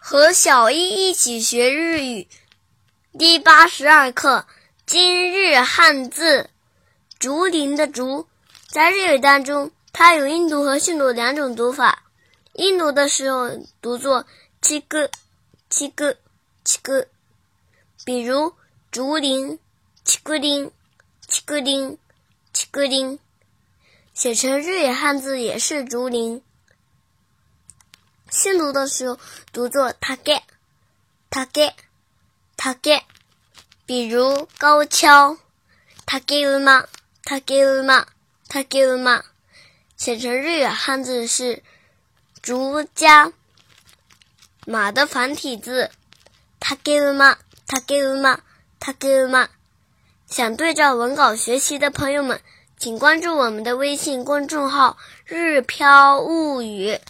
和小一一起学日语，第八十二课今日汉字“竹林”的“竹”在日语当中，它有音读和训读两种读法。音读的时候读作“七个七个七个”，比如“竹林”“七个林”“七个林”“七个林”，写成日语汉字也是“竹林”。训读的时候读作 “take take take”，比如高跷 “take uma take uma take uma”，写成日语汉字是“竹加马”的繁体字 “take uma take uma take uma”。想对照文稿学习的朋友们，请关注我们的微信公众号“日飘物语”。